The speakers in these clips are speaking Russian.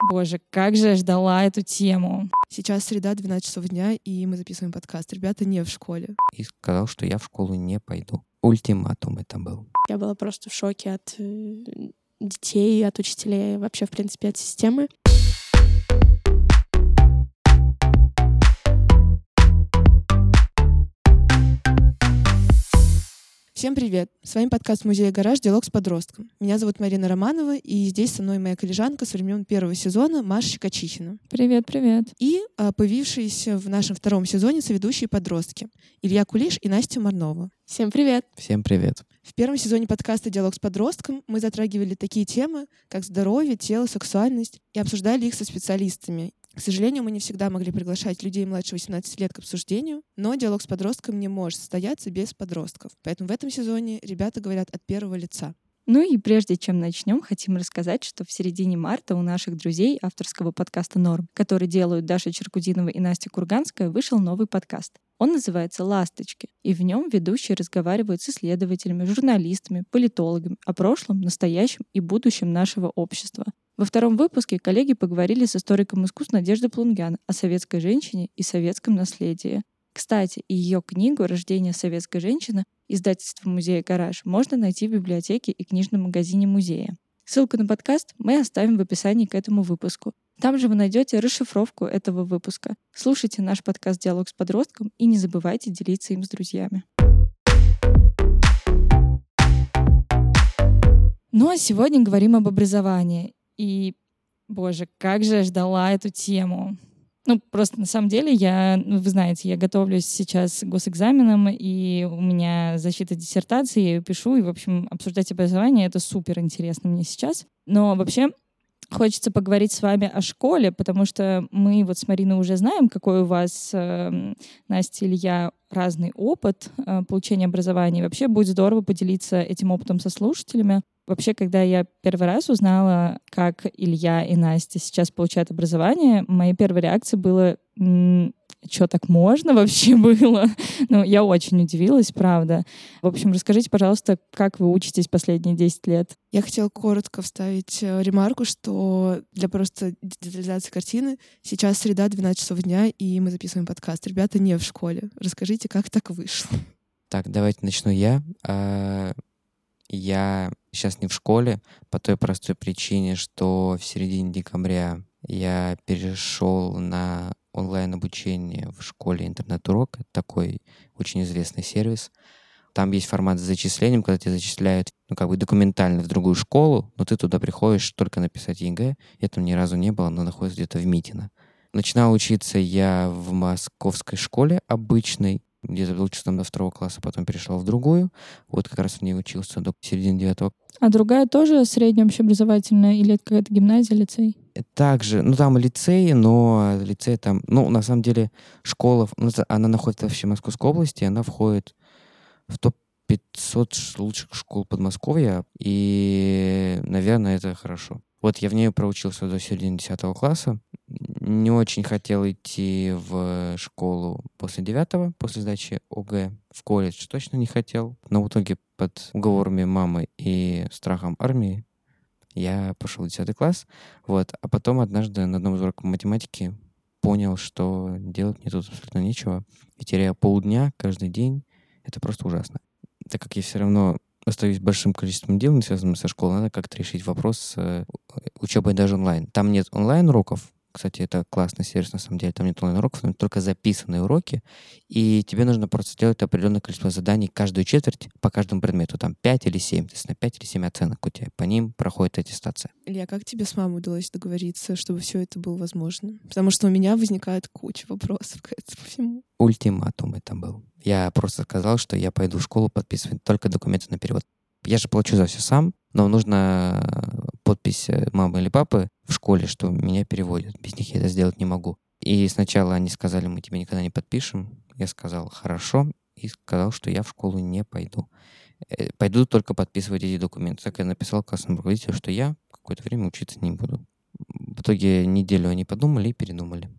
Боже, как же я ждала эту тему. Сейчас среда, 12 часов дня, и мы записываем подкаст. Ребята не в школе. И сказал, что я в школу не пойду. Ультиматум это был. Я была просто в шоке от э, детей, от учителей, вообще, в принципе, от системы. Всем привет! С вами подкаст Музея Гараж «Диалог с подростком». Меня зовут Марина Романова, и здесь со мной моя коллежанка с времен первого сезона Маша Щекочихина. Привет, привет. И а, появившиеся в нашем втором сезоне соведущие подростки Илья Кулиш и Настя Марнова. Всем привет! Всем привет. В первом сезоне подкаста «Диалог с подростком» мы затрагивали такие темы, как здоровье, тело, сексуальность, и обсуждали их со специалистами. К сожалению, мы не всегда могли приглашать людей младше 18 лет к обсуждению, но диалог с подростком не может состояться без подростков. Поэтому в этом сезоне ребята говорят от первого лица. Ну и прежде чем начнем, хотим рассказать, что в середине марта у наших друзей авторского подкаста «Норм», который делают Даша Черкудинова и Настя Курганская, вышел новый подкаст. Он называется «Ласточки», и в нем ведущие разговаривают с исследователями, журналистами, политологами о прошлом, настоящем и будущем нашего общества. Во втором выпуске коллеги поговорили с историком искусств Надеждой Плунгян о советской женщине и советском наследии. Кстати, ее книгу «Рождение советской женщины» издательства музея «Гараж» можно найти в библиотеке и книжном магазине музея. Ссылку на подкаст мы оставим в описании к этому выпуску. Там же вы найдете расшифровку этого выпуска. Слушайте наш подкаст «Диалог с подростком» и не забывайте делиться им с друзьями. Ну а сегодня говорим об образовании. И, боже, как же я ждала эту тему. Ну, просто на самом деле я, ну, вы знаете, я готовлюсь сейчас к госэкзаменам, и у меня защита диссертации, я ее пишу, и, в общем, обсуждать образование — это супер интересно мне сейчас. Но вообще хочется поговорить с вами о школе, потому что мы вот с Мариной уже знаем, какой у вас, э, Настя или я, разный опыт э, получения образования. И вообще будет здорово поделиться этим опытом со слушателями. Вообще, когда я первый раз узнала, как Илья и Настя сейчас получают образование, моей первой реакцией было что так можно вообще было? ну, я очень удивилась, правда. В общем, расскажите, пожалуйста, как вы учитесь последние 10 лет? Я хотела коротко вставить э, ремарку, что для просто детализации картины сейчас среда, 12 часов дня, и мы записываем подкаст. Ребята не в школе. Расскажите, как так вышло? Так, давайте начну я. Я сейчас не в школе по той простой причине, что в середине декабря я перешел на онлайн-обучение в школе интернет-урок. Это такой очень известный сервис. Там есть формат с зачислением, когда тебя зачисляют ну, как бы документально в другую школу, но ты туда приходишь только написать ЕГЭ. Этого ни разу не было, но находится где-то в Митино. Начинал учиться я в московской школе обычной, где-то учился там до второго класса, потом перешел в другую. Вот как раз в ней учился до середины девятого. А другая тоже средняя общеобразовательная или это какая-то гимназия, лицей? Также, ну там лицей, но лицей там, ну на самом деле школа, ну, она находится вообще в Московской области, она входит в топ 500 лучших школ Подмосковья, и, наверное, это хорошо. Вот я в нее проучился до середины 10 класса. Не очень хотел идти в школу после 9 после сдачи ОГЭ. В колледж точно не хотел. Но в итоге под уговорами мамы и страхом армии я пошел в 10 класс. Вот. А потом однажды на одном из уроков математики понял, что делать мне тут абсолютно нечего. И теряя полдня каждый день, это просто ужасно. Так как я все равно остаюсь большим количеством дел, связанным со школой, надо как-то решить вопрос с э, учебой даже онлайн. Там нет онлайн-уроков, кстати, это классный сервис, на самом деле. Там нет онлайн-уроков, там только записанные уроки. И тебе нужно просто сделать определенное количество заданий каждую четверть по каждому предмету. Там 5 или 7. То есть на 5 или 7 оценок у тебя. По ним проходит аттестация. Илья, как тебе с мамой удалось договориться, чтобы все это было возможно? Потому что у меня возникает куча вопросов к этому всему. Ультиматум это был. Я просто сказал, что я пойду в школу подписывать только документы на перевод. Я же плачу за все сам, но нужно подпись э, мамы или папы в школе, что меня переводят. Без них я это сделать не могу. И сначала они сказали, мы тебе никогда не подпишем. Я сказал, хорошо, и сказал, что я в школу не пойду. Э, пойду только подписывать эти документы. Так я написал классному руководителю, что я какое-то время учиться не буду. В итоге неделю они подумали и передумали.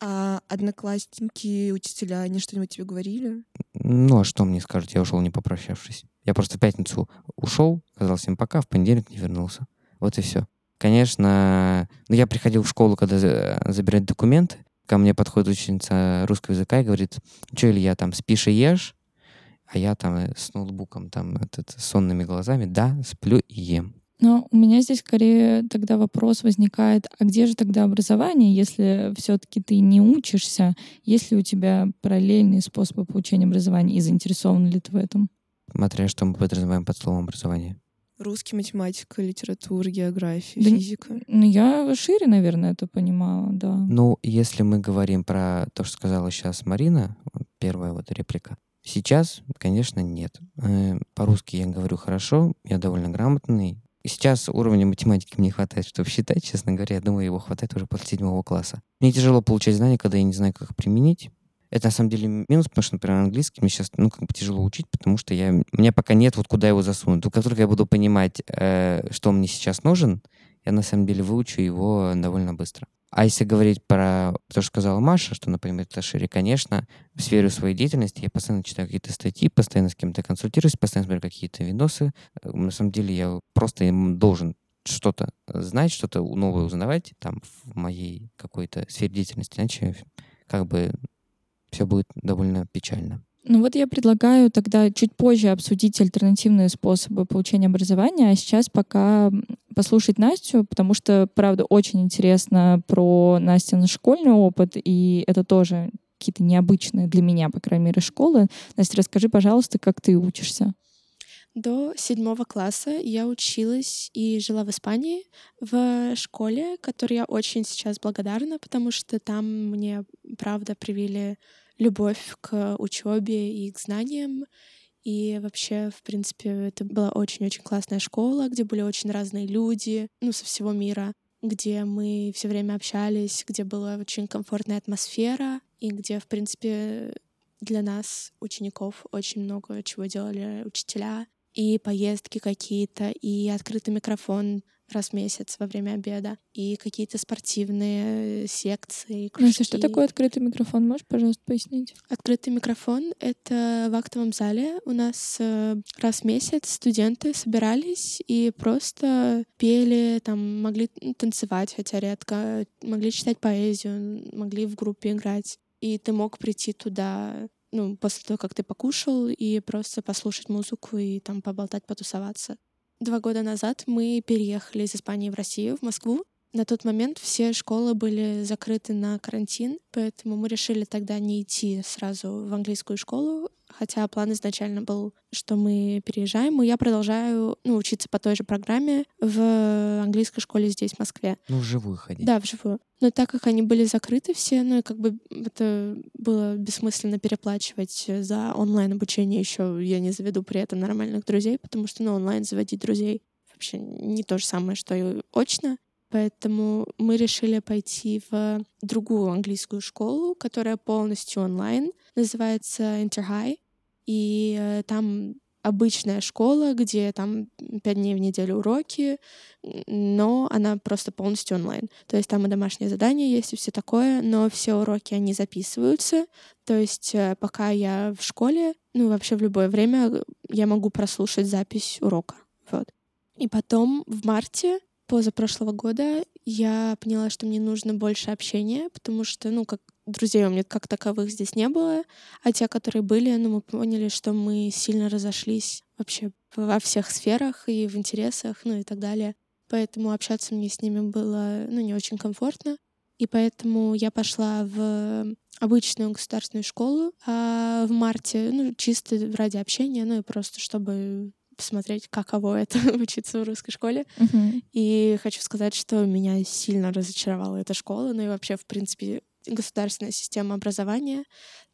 А одноклассники, учителя, они что-нибудь тебе говорили? Ну, а что мне скажут? Я ушел, не попрощавшись. Я просто в пятницу ушел, сказал всем пока, в понедельник не вернулся. Вот и все. Конечно, ну, я приходил в школу, когда за- забирать документы, ко мне подходит ученица русского языка и говорит, что, Илья, там, спишь и ешь? А я там э, с ноутбуком, там, этот, с сонными глазами, да, сплю и ем. Но у меня здесь скорее тогда вопрос возникает, а где же тогда образование, если все-таки ты не учишься, есть ли у тебя параллельные способы получения образования и заинтересован ли ты в этом? Смотря что мы подразумеваем под словом образование. Русский, математика, литература, география, Да физика. Ну, я шире, наверное, это понимала, да. Ну, если мы говорим про то, что сказала сейчас Марина, первая вот реплика, сейчас, конечно, нет. Э, По-русски я говорю хорошо, я довольно грамотный. Сейчас уровня математики мне хватает, чтобы считать, честно говоря. Я думаю, его хватает уже после седьмого класса. Мне тяжело получать знания, когда я не знаю, как их применить. Это на самом деле минус, потому что, например, английский мне сейчас ну, как бы тяжело учить, потому что я, у меня пока нет вот куда его засунуть. Как только я буду понимать, э, что мне сейчас нужен, я на самом деле выучу его довольно быстро. А если говорить про то, что сказала Маша, что, например, это шире, конечно, в сфере своей деятельности я постоянно читаю какие-то статьи, постоянно с кем-то консультируюсь, постоянно смотрю какие-то видосы. Э, На самом деле я просто им должен что-то знать, что-то новое узнавать там в моей какой-то сфере деятельности, иначе как бы все будет довольно печально. Ну вот я предлагаю тогда чуть позже обсудить альтернативные способы получения образования, а сейчас пока послушать Настю, потому что, правда, очень интересно про Настин школьный опыт, и это тоже какие-то необычные для меня, по крайней мере, школы. Настя, расскажи, пожалуйста, как ты учишься. До седьмого класса я училась и жила в Испании в школе, которой я очень сейчас благодарна, потому что там мне, правда, привили любовь к учебе и к знаниям. И вообще, в принципе, это была очень-очень классная школа, где были очень разные люди, ну, со всего мира, где мы все время общались, где была очень комфортная атмосфера, и где, в принципе, для нас, учеников, очень много чего делали учителя, и поездки какие-то, и открытый микрофон раз в месяц во время обеда, и какие-то спортивные секции, кружки. Настя, что такое открытый микрофон? Можешь, пожалуйста, пояснить? Открытый микрофон — это в актовом зале. У нас э, раз в месяц студенты собирались и просто пели, там, могли танцевать, хотя редко, могли читать поэзию, могли в группе играть. И ты мог прийти туда ну, после того, как ты покушал, и просто послушать музыку и там поболтать, потусоваться. Два года назад мы переехали из Испании в Россию, в Москву. На тот момент все школы были закрыты на карантин, поэтому мы решили тогда не идти сразу в английскую школу, хотя план изначально был, что мы переезжаем, и я продолжаю ну, учиться по той же программе в английской школе здесь, в Москве. Ну, вживую ходить. Да, вживую. Но так как они были закрыты все, ну и как бы это было бессмысленно переплачивать за онлайн обучение еще, я не заведу при этом нормальных друзей, потому что на онлайн заводить друзей вообще не то же самое, что и очно. Поэтому мы решили пойти в другую английскую школу, которая полностью онлайн, называется Interhigh. И э, там обычная школа, где там пять дней в неделю уроки, но она просто полностью онлайн. То есть там и домашние задания есть, и все такое, но все уроки, они записываются. То есть э, пока я в школе, ну вообще в любое время я могу прослушать запись урока. Вот. И потом в марте позапрошлого года я поняла, что мне нужно больше общения, потому что, ну, как друзей у меня как таковых здесь не было, а те, которые были, ну, мы поняли, что мы сильно разошлись вообще во всех сферах и в интересах, ну и так далее. Поэтому общаться мне с ними было, ну, не очень комфортно. И поэтому я пошла в обычную государственную школу а в марте, ну, чисто ради общения, ну и просто чтобы посмотреть, каково это учиться в русской школе. Мгм. И хочу сказать, что меня сильно разочаровала эта школа, ну и вообще, в принципе, государственная система образования,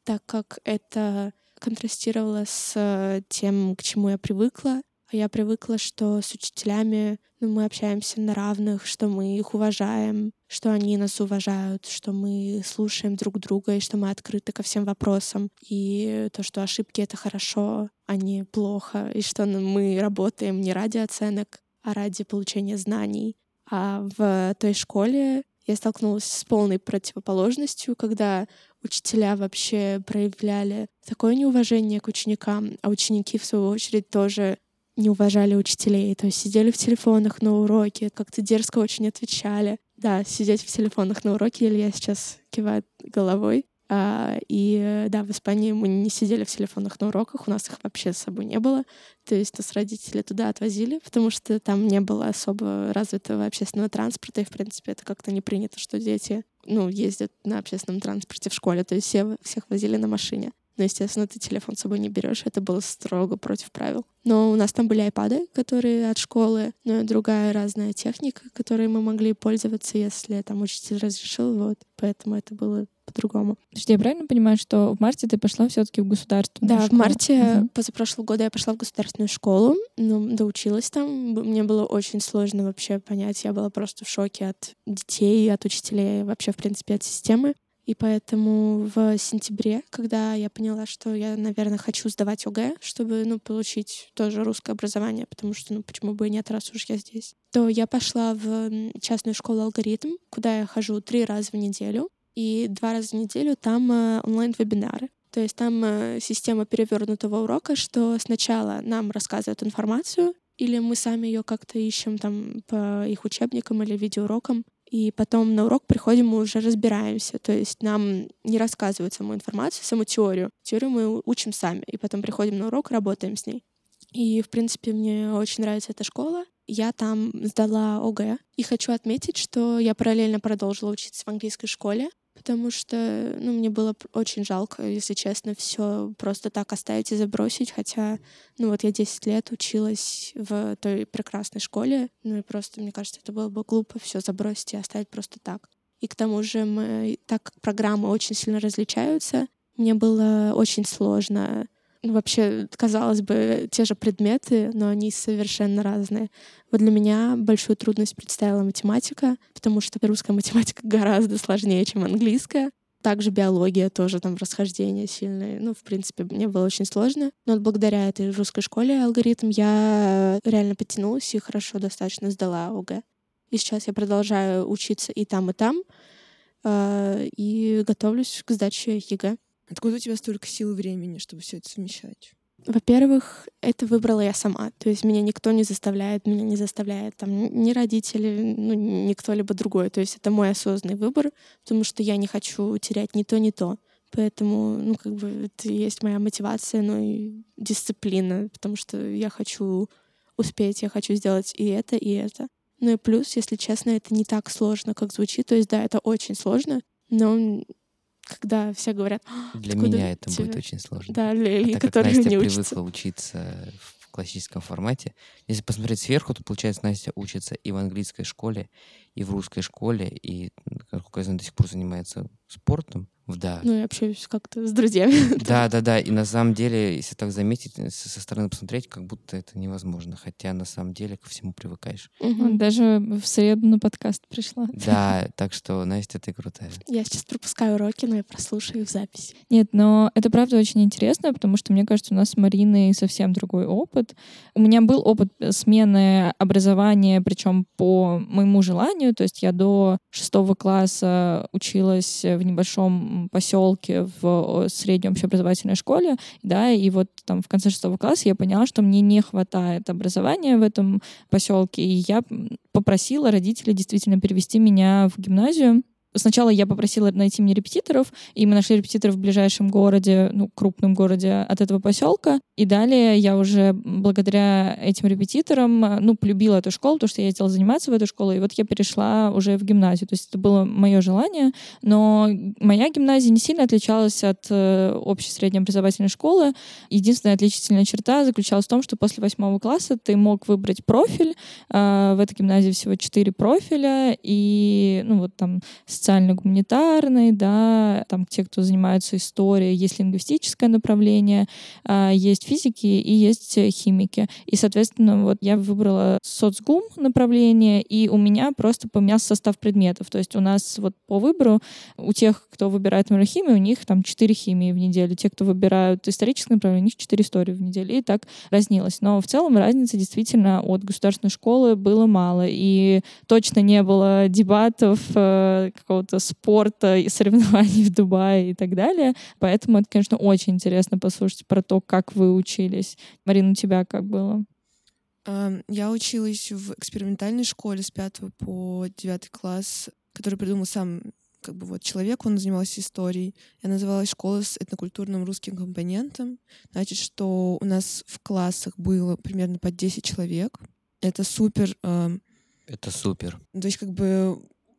так как это контрастировало с э, тем, к чему я привыкла. Я привыкла, что с учителями ну, мы общаемся на равных, что мы их уважаем, что они нас уважают, что мы слушаем друг друга и что мы открыты ко всем вопросам. И то, что ошибки — это хорошо, а не плохо, и что мы работаем не ради оценок, а ради получения знаний. А в той школе я столкнулась с полной противоположностью, когда учителя вообще проявляли такое неуважение к ученикам, а ученики, в свою очередь, тоже не уважали учителей, то есть сидели в телефонах на уроке, как-то дерзко очень отвечали. Да, сидеть в телефонах на уроке, или я сейчас киваю головой. А, и да, в Испании мы не сидели в телефонах на уроках, у нас их вообще с собой не было. То есть нас родители туда отвозили, потому что там не было особо развитого общественного транспорта, и, в принципе, это как-то не принято, что дети ну, ездят на общественном транспорте в школе. То есть все, всех возили на машине. Но, естественно, ты телефон с собой не берешь. Это было строго против правил. Но у нас там были айпады, которые от школы, ну и другая разная техника, которой мы могли пользоваться, если там учитель разрешил. Вот. Поэтому это было по-другому. Подожди, я правильно понимаю, что в марте ты пошла все-таки в государственную да, школу? в марте Мгм. позапрошлого года я пошла в государственную школу, ну, доучилась там. Мне было очень сложно вообще понять. Я была просто в шоке от детей, от учителей, вообще, в принципе, от системы. И поэтому в сентябре, когда я поняла, что я, наверное, хочу сдавать ОГЭ, чтобы, ну, получить тоже русское образование, потому что, ну, почему бы и нет, раз уж я здесь, то я пошла в частную школу «Алгоритм», куда я хожу три раза в неделю, и два раза в неделю там э, онлайн-вебинары. То есть там э, система перевернутого урока, что сначала нам рассказывают информацию, или мы сами ее как-то ищем там по их учебникам или видеоурокам, и потом на урок приходим, мы уже разбираемся. То есть нам не рассказывают саму информацию, саму теорию. Теорию мы учим сами, и потом приходим на урок, работаем с ней. И, в принципе, мне очень нравится эта школа. Я там сдала ОГЭ. И хочу отметить, что я параллельно продолжила учиться в английской школе, потому что ну, мне было очень жалко, если честно, все просто так оставить и забросить. Хотя, ну вот я 10 лет училась в той прекрасной школе, ну и просто, мне кажется, это было бы глупо все забросить и оставить просто так. И к тому же, мы, так как программы очень сильно различаются, мне было очень сложно ну, вообще, казалось бы, те же предметы, но они совершенно разные. Вот для меня большую трудность представила математика, потому что русская математика гораздо сложнее, чем английская. Также биология тоже там расхождения сильные. Ну, в принципе, мне было очень сложно. Но вот благодаря этой русской школе алгоритм я реально подтянулась и хорошо достаточно сдала ОГЭ. И сейчас я продолжаю учиться и там, и там. э, И готовлюсь к сдаче ЕГЭ. Откуда у тебя столько сил и времени, чтобы все это совмещать? Во-первых, это выбрала я сама. То есть меня никто не заставляет, меня не заставляет там ни родители, ну, ни кто-либо другой. То есть это мой осознанный выбор, потому что я не хочу терять ни то, ни то. Поэтому, ну, как бы это есть моя мотивация, ну и дисциплина, потому что я хочу успеть, я хочу сделать и это, и это. Ну и плюс, если честно, это не так сложно, как звучит. То есть, да, это очень сложно, но когда все говорят, «А, Для меня это тебе?» будет очень сложно. да, для А так как Настя не привыкла учится. учиться в классическом формате, если посмотреть сверху, то получается, Настя учится и в английской школе, и в русской школе, и, как я знаю, до сих пор занимается спортом. Да. Ну, я общаюсь как-то с друзьями. Да, да, да. И на самом деле, если так заметить, со со стороны посмотреть, как будто это невозможно. Хотя на самом деле ко всему привыкаешь. Вот Даже в среду на подкаст пришла. Да, так что, Настя, ты крутая. Я сейчас пропускаю уроки, но я прослушаю их в записи. Нет, но это правда очень интересно, потому что, мне кажется, у нас с Мариной совсем другой опыт. У меня был опыт смены образования, причем по моему желанию. То есть я до шестого класса училась в небольшом поселке в средней общеобразовательной школе, да, и вот там в конце шестого класса я поняла, что мне не хватает образования в этом поселке, и я попросила родителей действительно перевести меня в гимназию. Сначала я попросила найти мне репетиторов, и мы нашли репетиторов в ближайшем городе, ну, крупном городе от этого поселка. И далее я уже благодаря этим репетиторам, ну, полюбила эту школу, потому что я хотела заниматься в эту школу, и вот я перешла уже в гимназию. То есть это было мое желание, но моя гимназия не сильно отличалась от э, общей средней образовательной школы. Единственная отличительная черта заключалась в том, что после восьмого класса ты мог выбрать профиль. Э, в этой гимназии всего четыре профиля, и, ну, вот там социально-гуманитарный, да, там те, кто занимаются историей, есть лингвистическое направление, а, есть физики и есть химики. И, соответственно, вот я выбрала соцгум направление, и у меня просто поменялся состав предметов. То есть у нас вот по выбору у тех, кто выбирает например, химию, у них там 4 химии в неделю. Те, кто выбирают историческое направление, у них 4 истории в неделю. И так разнилось. Но в целом разницы действительно от государственной школы было мало. И точно не было дебатов, э, какого-то спорта и соревнований в Дубае и так далее. Поэтому это, конечно, очень интересно послушать про то, как вы учились. Марина, у тебя как было? Эм, Я училась в экспериментальной школе с 5 по 9 класс, который придумал сам как бы вот человек, он занимался историей. Я называлась «Школа с этнокультурным русским компонентом». Значит, что у нас в классах было примерно по 10 человек. Это супер. эм, Это супер. то есть как бы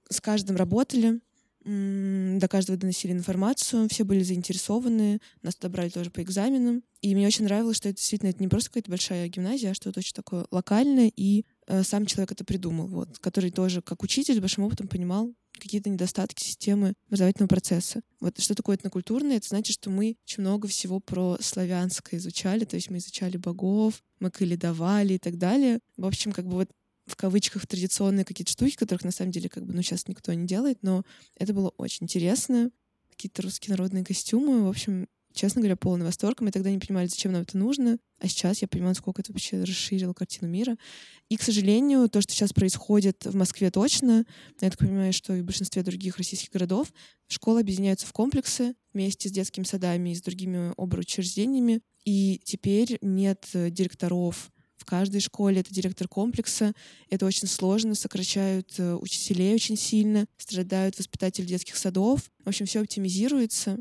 с каждым работали, до каждого доносили информацию, все были заинтересованы, нас туда брали тоже по экзаменам. И мне очень нравилось, что это действительно это не просто какая-то большая гимназия, а что-то очень такое локальное, и э, сам человек это придумал, вот, который тоже как учитель с большим опытом понимал какие-то недостатки системы образовательного процесса. Вот что такое этнокультурное? Это значит, что мы очень много всего про славянское изучали, то есть мы изучали богов, мы каледовали и так далее. В общем, как бы вот в кавычках традиционные какие-то штуки, которых на самом деле как бы ну сейчас никто не делает, но это было очень интересно. Какие-то русские народные костюмы, в общем, честно говоря, полный восторг. Мы тогда не понимали, зачем нам это нужно, а сейчас я понимаю, насколько это вообще расширило картину мира. И, к сожалению, то, что сейчас происходит в Москве точно, я так понимаю, что и в большинстве других российских городов, школы объединяются в комплексы вместе с детскими садами и с другими образовательными И теперь нет директоров каждой школе, это директор комплекса. Это очень сложно, сокращают э, учителей очень сильно, страдают воспитатели детских садов. В общем, все оптимизируется.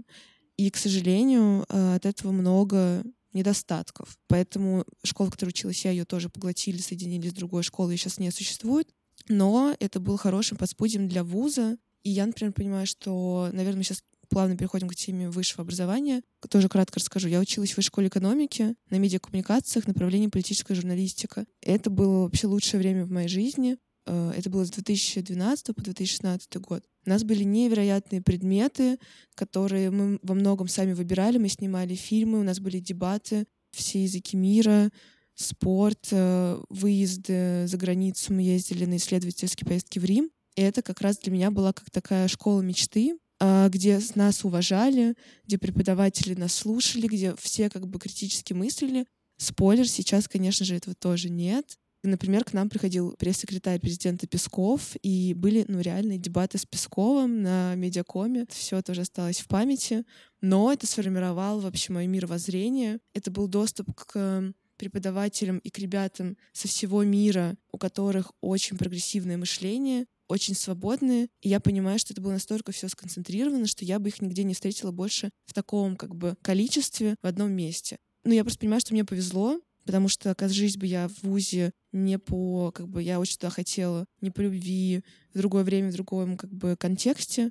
И, к сожалению, э, от этого много недостатков. Поэтому школа, в которой училась я, ее тоже поглотили, соединили с другой школой, ее сейчас не существует. Но это было хорошим подспудием для вуза. И я, например, понимаю, что, наверное, сейчас плавно переходим к теме высшего образования. Тоже кратко расскажу. Я училась в высшей школе экономики на медиакоммуникациях, направлении политическая журналистика. Это было вообще лучшее время в моей жизни. Э, Это было с 2012 по 2016 год. У нас были невероятные предметы, которые мы во многом сами выбирали. Мы снимали фильмы, у нас были дебаты, все языки мира, спорт, э, выезды за границу. Мы ездили на исследовательские поездки в Рим. И это как раз для меня была как такая школа мечты, где с- нас уважали, где преподаватели нас слушали, где все как бы критически мыслили. Спойлер, сейчас, конечно же, этого тоже нет. Например, к нам приходил пресс-секретарь президента Песков, и были, ну, реальные дебаты с Песковым на медиакоме. Все тоже осталось в памяти. Но это сформировало вообще мое мировоззрение. Это был доступ к преподавателям и к ребятам со всего мира, у которых очень прогрессивное мышление, очень свободные. И я понимаю, что это было настолько все сконцентрировано, что я бы их нигде не встретила больше в таком как бы количестве в одном месте. Ну, я просто понимаю, что мне повезло, потому что окажись бы я в ВУЗе не по, как бы, я очень туда хотела, не по любви, в другое время, в другом, как бы, контексте,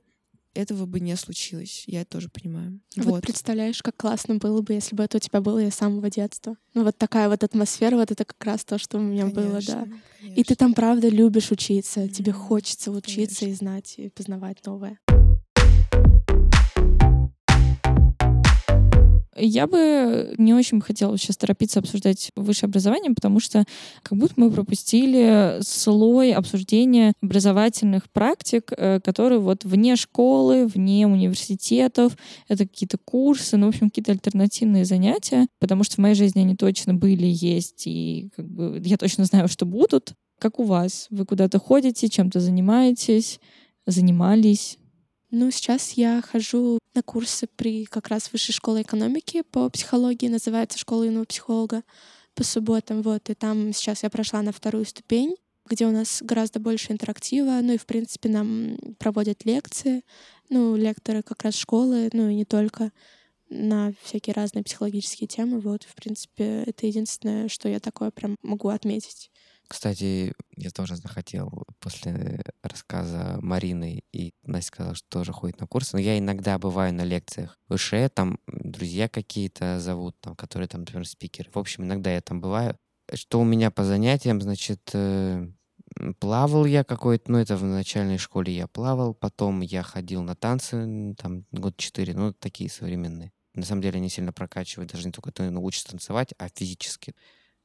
этого бы не случилось. Я это тоже понимаю. Вот. Вот. представляешь, как классно было бы, если бы это у тебя было и с самого детства. Ну вот такая вот атмосфера, вот это как раз то, что у меня было, да. Конечно, И ты конечно. там правда любишь учиться, тебе Мгм, хочется учиться и конечно. знать, и познавать новое. Я бы не очень хотела сейчас торопиться обсуждать высшее образование, потому что как будто мы пропустили слой обсуждения образовательных практик, э, которые вот вне школы, вне университетов, это какие-то курсы, ну, в общем, какие-то альтернативные занятия, потому что в моей жизни они точно были, есть, и как бы я точно знаю, что будут. Как у вас? Вы куда-то ходите, чем-то занимаетесь, занимались? Ну, сейчас я хожу на курсы при как раз высшей школе экономики по психологии, называется школа юного психолога по субботам, вот, и там сейчас я прошла на вторую ступень, где у нас гораздо больше интерактива, ну и, в принципе, нам проводят лекции, ну, лекторы как раз школы, ну и не только, на всякие разные психологические темы, вот, в принципе, это единственное, что я такое прям могу отметить. Кстати, я тоже захотел после рассказа Марины, и Настя сказала, что тоже ходит на курсы, но я иногда бываю на лекциях выше, там друзья какие-то зовут, там, которые там, например, спикеры. В общем, иногда я там бываю. Что у меня по занятиям, значит, э, плавал я какой-то, ну, это в начальной школе я плавал, потом я ходил на танцы, там, год четыре, ну, такие современные. На самом деле они сильно прокачивают, даже не только ты научишься танцевать, а физически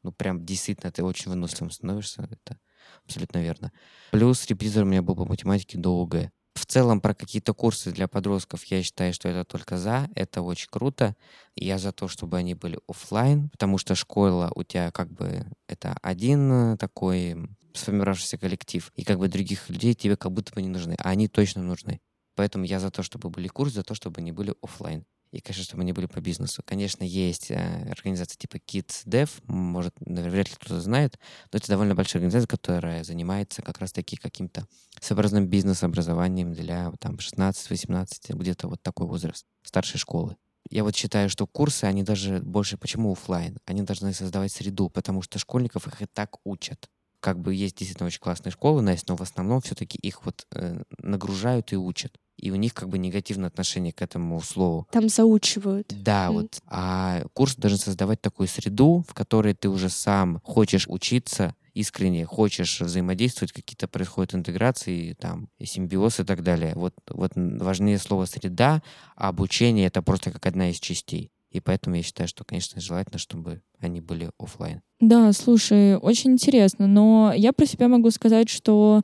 ну, прям действительно ты очень выносливым становишься, это абсолютно верно. Плюс репетитор у меня был по математике до. В целом про какие-то курсы для подростков я считаю, что это только за, это очень круто. Я за то, чтобы они были оффлайн, потому что школа у тебя как бы это один э, такой сформировавшийся коллектив, и как бы других людей тебе как будто бы не нужны, а они точно нужны. Поэтому я за то, чтобы были курсы, за то, чтобы они были оффлайн. И, конечно, чтобы они были по бизнесу. Конечно, есть э, организация типа Kids Dev, может, наверное, вряд ли кто-то знает, но это довольно большая организация, которая занимается как раз-таки каким-то своеобразным бизнес-образованием для там 16-18, где-то вот такой возраст старшей школы. Я вот считаю, что курсы, они даже больше, почему офлайн? Они должны создавать среду, потому что школьников их и так учат. Как бы есть действительно очень классные школы, но в основном все-таки их вот э, нагружают и учат и у них как бы негативное отношение к этому слову. Там заучивают. Да, mm. вот. А курс должен создавать такую среду, в которой ты уже сам хочешь учиться искренне, хочешь взаимодействовать, какие-то происходят интеграции, там, симбиоз и так далее. Вот, вот важнее слово «среда», а обучение — это просто как одна из частей. И поэтому я считаю, что, конечно, желательно, чтобы они были офлайн. Да, слушай, очень интересно. Но я про себя могу сказать, что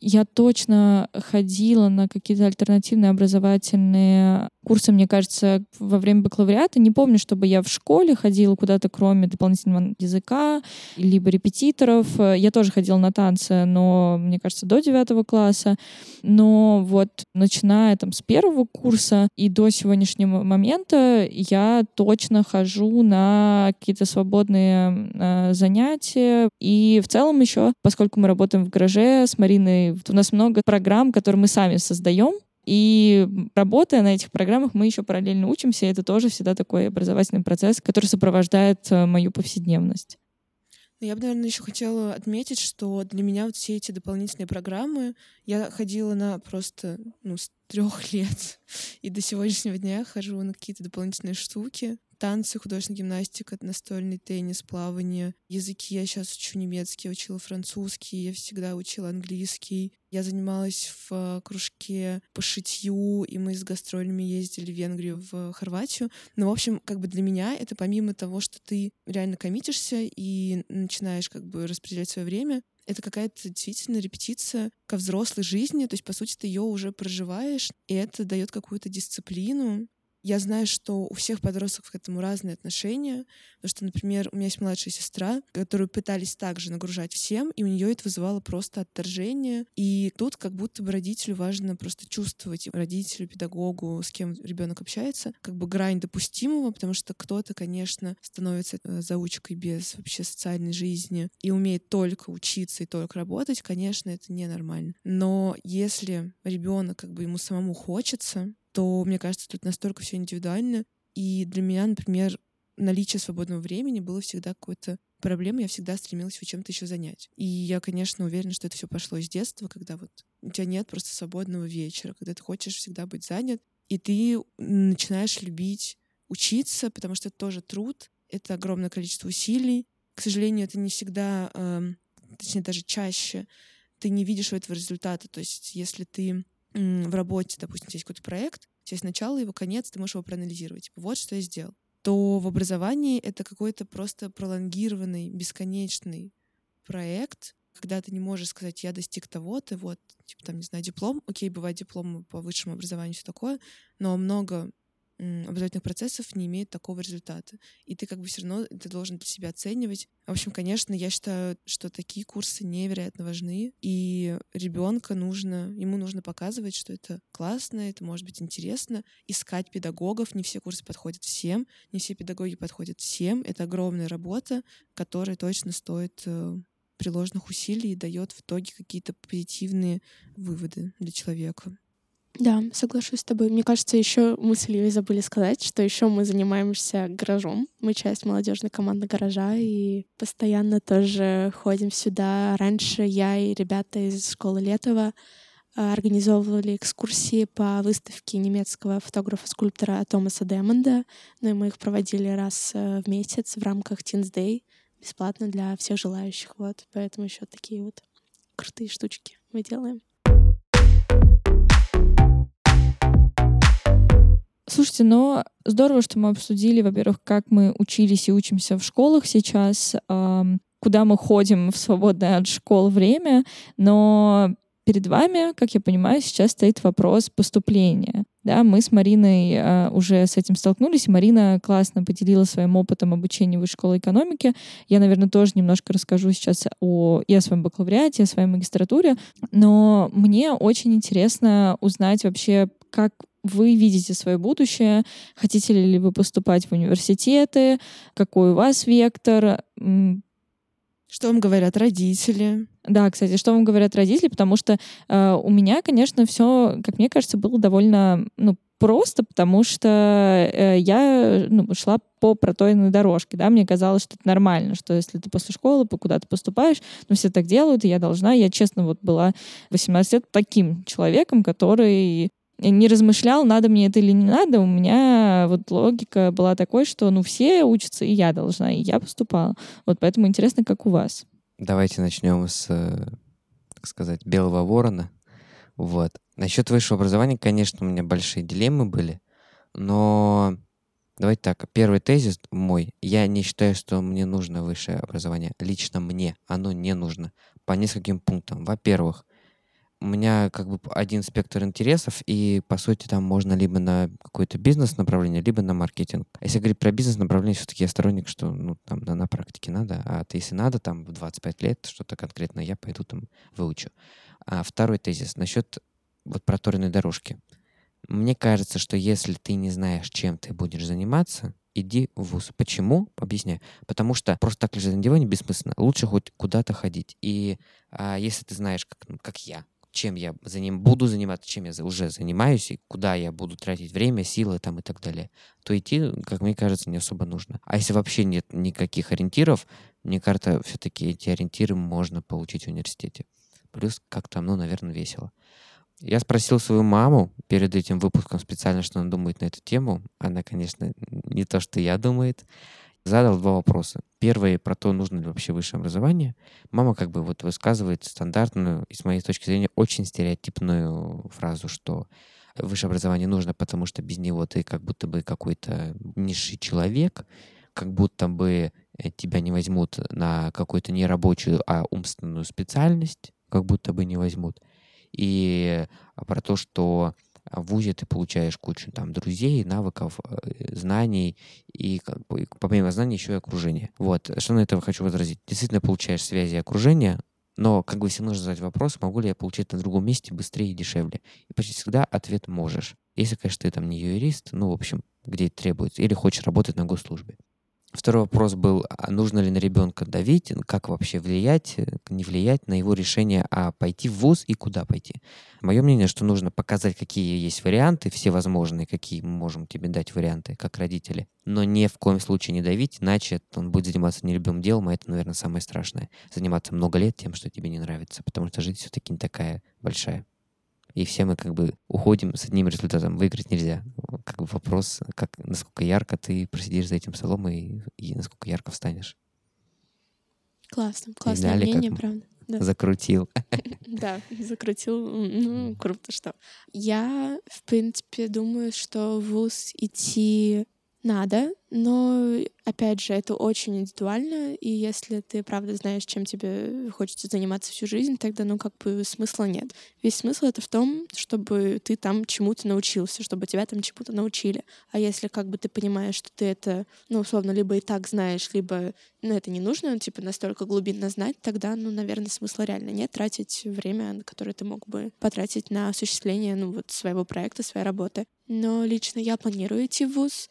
я точно ходила на какие-то альтернативные образовательные курсы, мне кажется, во время бакалавриата. Не помню, чтобы я в школе ходила куда-то, кроме дополнительного языка, либо репетиторов. Я тоже ходила на танцы, но, мне кажется, до девятого класса. Но вот начиная там с первого курса и до сегодняшнего момента я точно хожу на какие-то свободные э, занятия. И в целом еще, поскольку мы работаем в гараже с Мариной, у нас много программ, которые мы сами создаем, и работая на этих программах, мы еще параллельно учимся, и это тоже всегда такой образовательный процесс, который сопровождает э, мою повседневность. Ну, я бы, наверное, еще хотела отметить, что для меня вот все эти дополнительные программы, я ходила на просто ну, трех лет, и до сегодняшнего дня хожу на какие-то дополнительные штуки танцы, художественная гимнастика, настольный теннис, плавание. Языки я сейчас учу немецкий, я учила французский, я всегда учила английский. Я занималась в э, кружке по шитью, и мы с гастролями ездили в Венгрию, в Хорватию. Но, в общем, как бы для меня это помимо того, что ты реально коммитишься и начинаешь как бы распределять свое время, это какая-то действительно репетиция ко взрослой жизни, то есть, по сути, ты ее уже проживаешь, и это дает какую-то дисциплину, я знаю, что у всех подростков к этому разные отношения, потому что, например, у меня есть младшая сестра, которую пытались также нагружать всем, и у нее это вызывало просто отторжение. И тут как будто бы родителю важно просто чувствовать, родителю, педагогу, с кем ребенок общается, как бы грань допустимого, потому что кто-то, конечно, становится э, заучкой без вообще социальной жизни и умеет только учиться и только работать, конечно, это ненормально. Но если ребенок как бы ему самому хочется, то, мне кажется, тут настолько все индивидуально. И для меня, например, наличие свободного времени было всегда какой-то проблемой. Я всегда стремилась его чем-то еще занять. И я, конечно, уверена, что это все пошло из детства, когда вот у тебя нет просто свободного вечера, когда ты хочешь всегда быть занят, и ты начинаешь любить учиться, потому что это тоже труд, это огромное количество усилий. К сожалению, это не всегда, э, точнее, даже чаще ты не видишь у этого результата. То есть, если ты в работе, допустим, есть какой-то проект, есть начало, его конец, ты можешь его проанализировать. Типа, вот что я сделал. То в образовании это какой-то просто пролонгированный, бесконечный проект, когда ты не можешь сказать, я достиг того-то, вот, типа, там, не знаю, диплом, окей, бывает диплом по высшему образованию, все такое, но много образовательных процессов не имеет такого результата. И ты как бы все равно ты должен для себя оценивать. В общем, конечно, я считаю, что такие курсы невероятно важны, и ребенка нужно, ему нужно показывать, что это классно, это может быть интересно, искать педагогов. Не все курсы подходят всем, не все педагоги подходят всем. Это огромная работа, которая точно стоит э, приложенных усилий и дает в итоге какие-то позитивные выводы для человека. Да, соглашусь с тобой. Мне кажется, еще мы с Ильей забыли сказать, что еще мы занимаемся гаражом. Мы часть молодежной команды гаража и постоянно тоже ходим сюда. Раньше я и ребята из школы Летова а, организовывали экскурсии по выставке немецкого фотографа-скульптора Томаса Демонда. Ну и мы их проводили раз э, в месяц в рамках Teens Day бесплатно для всех желающих. Вот, поэтому еще такие вот крутые штучки мы делаем. Слушайте, но здорово, что мы обсудили, во-первых, как мы учились и учимся в школах сейчас, куда мы ходим в свободное от школ время, но перед вами, как я понимаю, сейчас стоит вопрос поступления. Да, мы с Мариной э, уже с этим столкнулись, Марина классно поделилась своим опытом обучения в высшей школе экономики. Я, наверное, тоже немножко расскажу сейчас о, и о своем бакалавриате, и о своей магистратуре, но мне очень интересно узнать вообще, как вы видите свое будущее, хотите ли вы поступать в университеты, какой у вас вектор. Что вам говорят родители? Да, кстати, что вам говорят родители, потому что э, у меня, конечно, все, как мне кажется, было довольно ну, просто, потому что э, я ну, шла по протоенной дорожке, да, мне казалось, что это нормально, что если ты после школы куда-то поступаешь, ну, все так делают, и я должна, я, честно, вот была 18 лет таким человеком, который не размышлял, надо мне это или не надо, у меня вот логика была такой, что ну все учатся, и я должна, и я поступала. Вот поэтому интересно, как у вас. Давайте начнем с, э, так сказать, белого ворона. Вот. Насчет высшего образования, конечно, у меня большие дилеммы были, но давайте так. Первый тезис мой. Я не считаю, что мне нужно высшее образование. Лично мне оно не нужно. По нескольким пунктам. Во-первых, у меня как бы один спектр интересов, и, по сути, там можно либо на какое-то бизнес-направление, либо на маркетинг. А если говорить про бизнес-направление, все-таки я сторонник, что, ну, там, на, на практике надо, а ты, если надо, там, в 25 лет что-то конкретно, я пойду там выучу. А второй тезис насчет вот проторенной дорожки. Мне кажется, что если ты не знаешь, чем ты будешь заниматься, иди в ВУЗ. Почему? Объясняю. Потому что просто так лежать на диване бессмысленно. Лучше хоть куда-то ходить. И а, если ты знаешь, как, ну, как я, чем я за ним буду заниматься, чем я уже занимаюсь, и куда я буду тратить время, силы там и так далее, то идти, как мне кажется, не особо нужно. А если вообще нет никаких ориентиров, мне кажется, все-таки эти ориентиры можно получить в университете. Плюс как там, ну, наверное, весело. Я спросил свою маму перед этим выпуском специально, что она думает на эту тему. Она, конечно, не то, что я думает задал два вопроса. Первый про то, нужно ли вообще высшее образование. Мама как бы вот высказывает стандартную, и с моей точки зрения, очень стереотипную фразу, что высшее образование нужно, потому что без него ты как будто бы какой-то низший человек, как будто бы э, тебя не возьмут на какую-то не рабочую, а умственную специальность, как будто бы не возьмут. И про то, что в ВУЗе ты получаешь кучу там друзей, навыков, э, знаний и как бы, помимо знаний еще и окружение. Вот, что на это хочу возразить. Действительно получаешь связи и окружение, но как бы все нужно задать вопрос, могу ли я получить на другом месте быстрее и дешевле. И почти всегда ответ можешь. Если, конечно, ты там не юрист, ну, в общем, где требуется, или хочешь работать на госслужбе. Второй вопрос был, а нужно ли на ребенка давить, как вообще влиять, э, не влиять на его решение, а пойти в ВУЗ и куда пойти. Мое мнение, что нужно показать, какие есть варианты, все возможные, какие мы можем тебе дать варианты, как родители, но ни в коем случае не давить, иначе он будет заниматься нелюбимым делом, а это, наверное, самое страшное. Заниматься много лет тем, что тебе не нравится, потому что жизнь все-таки не такая большая и все мы как бы уходим с одним результатом. Выиграть нельзя. Как бы вопрос, как, насколько ярко ты просидишь за этим столом и, и насколько ярко встанешь. Классно, классное Далее, мнение, правда. Да. Закрутил. Да, закрутил. Ну, круто, что. Я, в принципе, думаю, что в ВУЗ идти надо, но, опять же, это очень индивидуально, и если ты, правда, знаешь, чем тебе хочется заниматься всю жизнь, тогда, ну, как бы смысла нет. Весь смысл — это в том, чтобы ты там чему-то научился, чтобы тебя там чему-то научили. А если как бы ты понимаешь, что ты это, ну, условно, либо и так знаешь, либо, ну, это не нужно, ну, типа, настолько глубинно знать, тогда, ну, наверное, смысла реально нет тратить время, которое ты мог бы потратить на осуществление, ну, вот своего проекта, своей работы. Но лично я планирую идти в ВУЗ,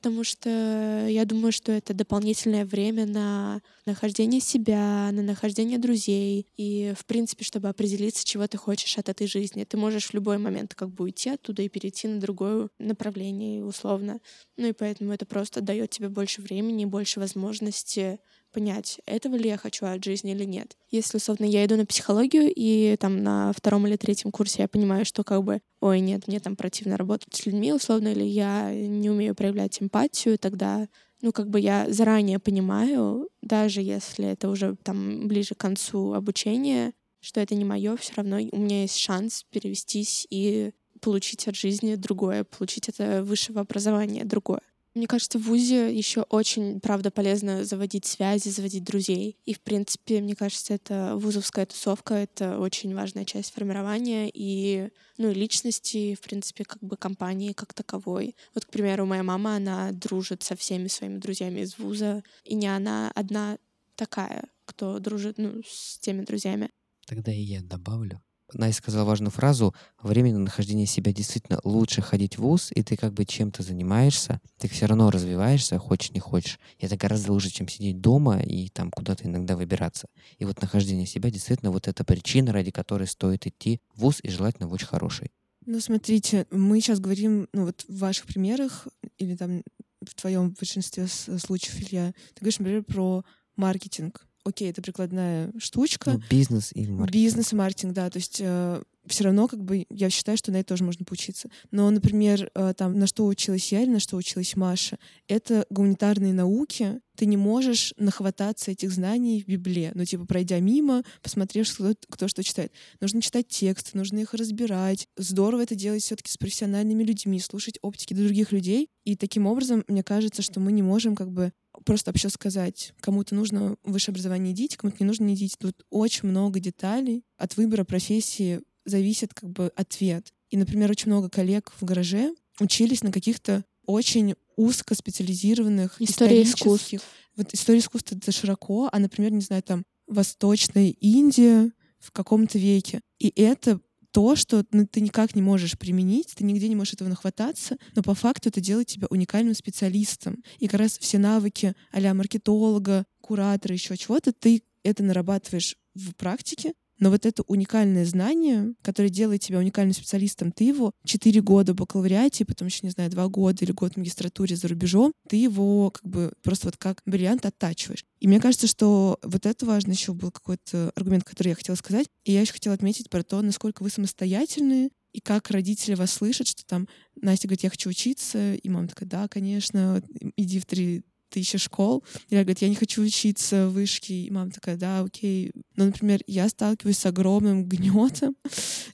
потому что я думаю, что это дополнительное время на нахождение себя, на нахождение друзей и, в принципе, чтобы определиться, чего ты хочешь от этой жизни. Ты можешь в любой момент как бы уйти оттуда и перейти на другое направление, условно. Ну и поэтому это просто дает тебе больше времени, больше возможности понять, этого ли я хочу от жизни или нет. Если, условно, я иду на психологию, и там на втором или третьем курсе я понимаю, что как бы, ой, нет, мне там противно работать с людьми, условно, или я не умею проявлять эмпатию, тогда ну, как бы я заранее понимаю, даже если это уже там ближе к концу обучения, что это не мое, все равно у меня есть шанс перевестись и получить от жизни другое, получить это высшего образования другое. Мне кажется, в ВУЗе еще очень, правда, полезно заводить связи, заводить друзей. И, в принципе, мне кажется, это вузовская тусовка — это очень важная часть формирования и, ну, и личности, и, в принципе, как бы компании как таковой. Вот, к примеру, моя мама, она дружит со всеми своими друзьями из вуза, и не она одна такая, кто дружит, ну, с теми друзьями. Тогда и я добавлю, Настя сказала важную фразу. Время нахождения себя действительно лучше ходить в ВУЗ, и ты как бы чем-то занимаешься, ты все равно развиваешься, хочешь не хочешь. И это гораздо лучше, чем сидеть дома и там куда-то иногда выбираться. И вот нахождение себя действительно вот эта причина, ради которой стоит идти в ВУЗ, и желательно в очень хороший. Ну, смотрите, мы сейчас говорим, ну, вот в ваших примерах, или там в твоем большинстве случаев, Илья, ты говоришь, например, про маркетинг. Окей, это прикладная штучка. Ну, бизнес и маркетинг. Бизнес и маркетинг, да. То есть э, все равно, как бы, я считаю, что на это тоже можно поучиться. Но, например, э, там, на что училась я или на что училась Маша, это гуманитарные науки. Ты не можешь нахвататься этих знаний в Библе. Ну, типа, пройдя мимо, посмотрев, кто, кто что читает. Нужно читать тексты, нужно их разбирать. Здорово это делать все таки с профессиональными людьми, слушать оптики других людей. И таким образом, мне кажется, что мы не можем как бы просто вообще сказать, кому-то нужно высшее образование идите, кому-то не нужно не идите. Тут очень много деталей. От выбора профессии зависит как бы ответ. И, например, очень много коллег в гараже учились на каких-то очень узкоспециализированных История искусств. Вот история искусства это широко, а, например, не знаю, там Восточная Индия в каком-то веке. И это то, что ну, ты никак не можешь применить, ты нигде не можешь этого нахвататься, но по факту это делает тебя уникальным специалистом. И как раз все навыки а маркетолога, куратора, еще чего-то, ты это нарабатываешь в практике, но вот это уникальное знание, которое делает тебя уникальным специалистом, ты его 4 года в бакалавриате, потом еще, не знаю, 2 года или год в магистратуре за рубежом, ты его как бы просто вот как бриллиант оттачиваешь. И мне кажется, что вот это важно еще был какой-то аргумент, который я хотела сказать. И я еще хотела отметить про то, насколько вы самостоятельные, и как родители вас слышат, что там Настя говорит, я хочу учиться, и мама такая, да, конечно, иди в три тысячи школ. И я говорю, я не хочу учиться в вышке. И мама такая, да, окей. Но, например, я сталкиваюсь с огромным гнетом,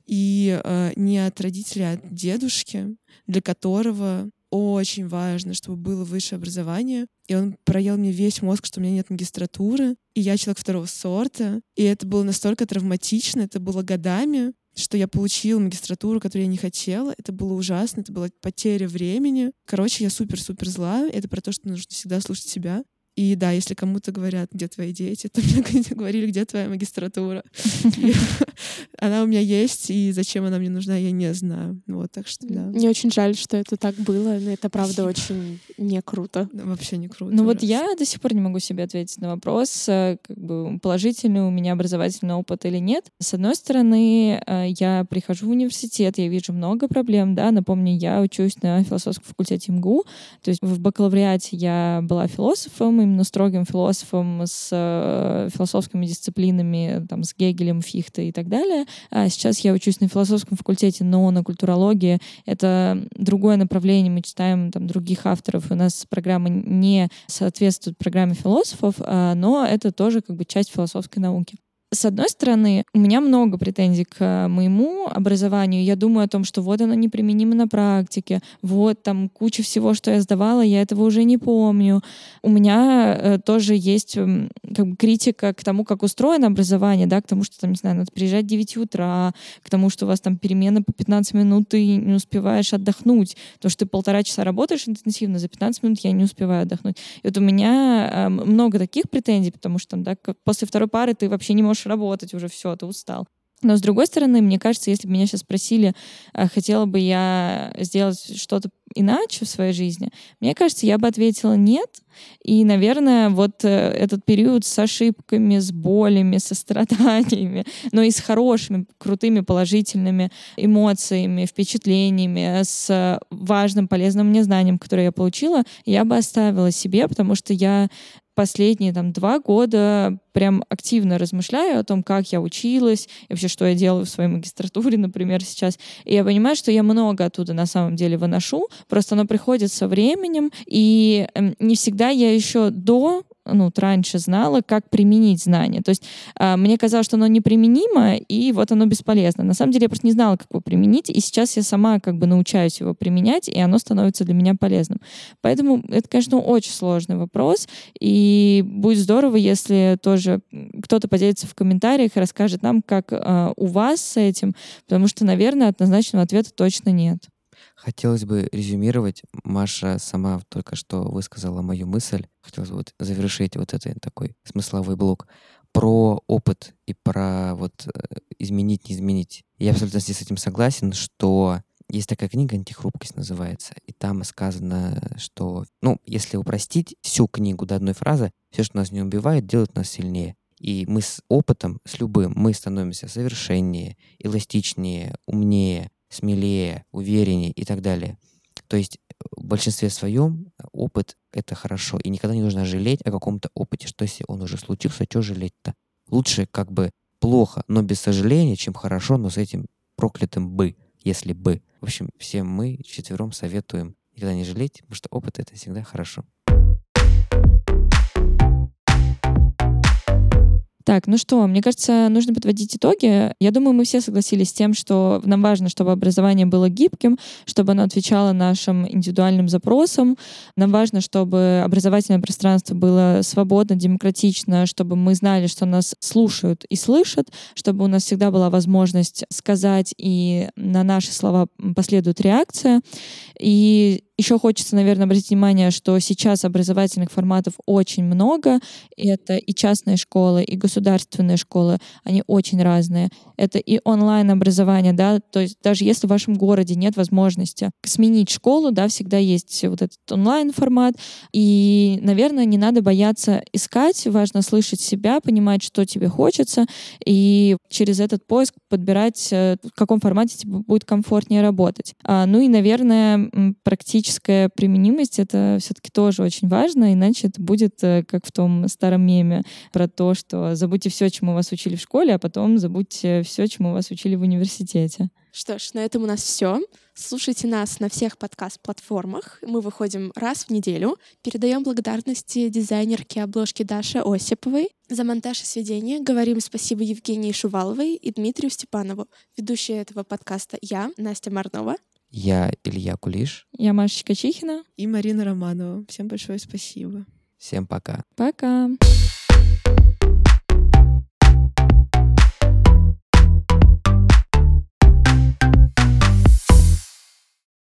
и э, не от родителей, а от дедушки, для которого очень важно, чтобы было высшее образование. И он проел мне весь мозг, что у меня нет магистратуры. И я человек второго сорта. И это было настолько травматично, это было годами что я получила магистратуру, которую я не хотела. Это было ужасно, это была потеря времени. Короче, я супер-супер зла. Это про то, что нужно всегда слушать себя. И да, если кому-то говорят, где твои дети, то мне говорили, где твоя магистратура. Она у меня есть, и зачем она мне нужна, я не знаю. Вот, так что, да. Мне очень жаль, что это так было, но это правда очень не круто. Вообще не круто. Ну вот я до сих пор не могу себе ответить на вопрос, э, как бы положительный у меня образовательный опыт или нет. С одной стороны, э, я прихожу в университет, я вижу много проблем, да, напомню, я учусь на философском факультете МГУ, то есть в бакалавриате я была философом, именно строгим философом с э, философскими дисциплинами, там, с Гегелем, Фихте и так далее. А сейчас я учусь на философском факультете, но на культурологии это другое направление, мы читаем там других авторов, у нас программа не соответствует программе философов, а, но это тоже как бы часть философской науки. С одной стороны, у меня много претензий к э, моему образованию. Я думаю о том, что вот оно неприменимо на практике, вот там куча всего, что я сдавала, я этого уже не помню. У меня э, тоже есть как бы, критика к тому, как устроено образование, да, к тому, что там, не знаю, надо приезжать в 9 утра, к тому, что у вас там перемена по 15 минут, ты не успеваешь отдохнуть, потому что ты полтора часа работаешь интенсивно, за 15 минут я не успеваю отдохнуть. И вот у меня э, много таких претензий, потому что там, да, после второй пары ты вообще не можешь работать уже, все, ты устал. Но с другой стороны, мне кажется, если бы меня сейчас спросили, а, хотела бы я сделать что-то иначе в своей жизни, мне кажется, я бы ответила нет. И, наверное, вот э, этот период с ошибками, с болями, со страданиями, но и с хорошими, крутыми, положительными эмоциями, впечатлениями, с важным, полезным мне знанием, которое я получила, я бы оставила себе, потому что я последние там два года прям активно размышляю о том, как я училась, и вообще, что я делаю в своей магистратуре, например, сейчас. И я понимаю, что я много оттуда на самом деле выношу, просто оно приходит со временем, и эм, не всегда я еще до ну, раньше знала, как применить знания. То есть э, мне казалось, что оно неприменимо, и вот оно бесполезно. На самом деле я просто не знала, как его применить, и сейчас я сама как бы научаюсь его применять, и оно становится для меня полезным. Поэтому это, конечно, очень сложный вопрос, и будет здорово, если тоже кто-то поделится в комментариях и расскажет нам, как э, у вас с этим, потому что, наверное, однозначного ответа точно нет. Хотелось бы резюмировать. Маша сама только что высказала мою мысль. Хотелось бы вот завершить вот этот такой смысловой блок. про опыт и про вот э, изменить, не изменить. Я абсолютно с этим согласен, что есть такая книга «Антихрупкость» называется, и там сказано, что, ну, если упростить всю книгу до одной фразы, все, что нас не убивает, делает нас сильнее. И мы с опытом, с любым, мы становимся совершеннее, эластичнее, умнее, смелее, увереннее и так далее. То есть в большинстве своем опыт — это хорошо, и никогда не нужно жалеть о каком-то опыте, что если он уже случился, что жалеть-то? Лучше как бы плохо, но без сожаления, чем хорошо, но с этим проклятым «бы», если «бы». В общем, всем мы четвером советуем никогда не жалеть, потому что опыт — это всегда хорошо. Так, ну что, мне кажется, нужно подводить итоги. Я думаю, мы все согласились с тем, что нам важно, чтобы образование было гибким, чтобы оно отвечало нашим индивидуальным запросам. Нам важно, чтобы образовательное пространство было свободно, демократично, чтобы мы знали, что нас слушают и слышат, чтобы у нас всегда была возможность сказать, и на наши слова последует реакция. И еще хочется, наверное, обратить внимание, что сейчас образовательных форматов очень много. Это и частные школы, и государственные школы. Они очень разные. Это и онлайн-образование, да, то есть даже если в вашем городе нет возможности сменить школу, да, всегда есть вот этот онлайн-формат. И, наверное, не надо бояться искать, важно слышать себя, понимать, что тебе хочется, и через этот поиск подбирать, э, в каком формате тебе будет комфортнее работать. А, ну и, наверное, практически практическая применимость — это все-таки тоже очень важно, иначе это будет э, как в том старом меме про то, что забудьте все, чему вас учили в школе, а потом забудьте все, чему вас учили в университете. Что ж, на этом у нас все. Слушайте нас на всех подкаст-платформах. Мы выходим раз в неделю. Передаем благодарности дизайнерке обложки Даше Осиповой за монтаж и сведение. Говорим спасибо Евгении Шуваловой и Дмитрию Степанову. Ведущая этого подкаста я, Настя Марнова. Я Илья Кулиш. Я Маша Чихина. И Марина Романова. Всем большое спасибо. Всем пока. Пока.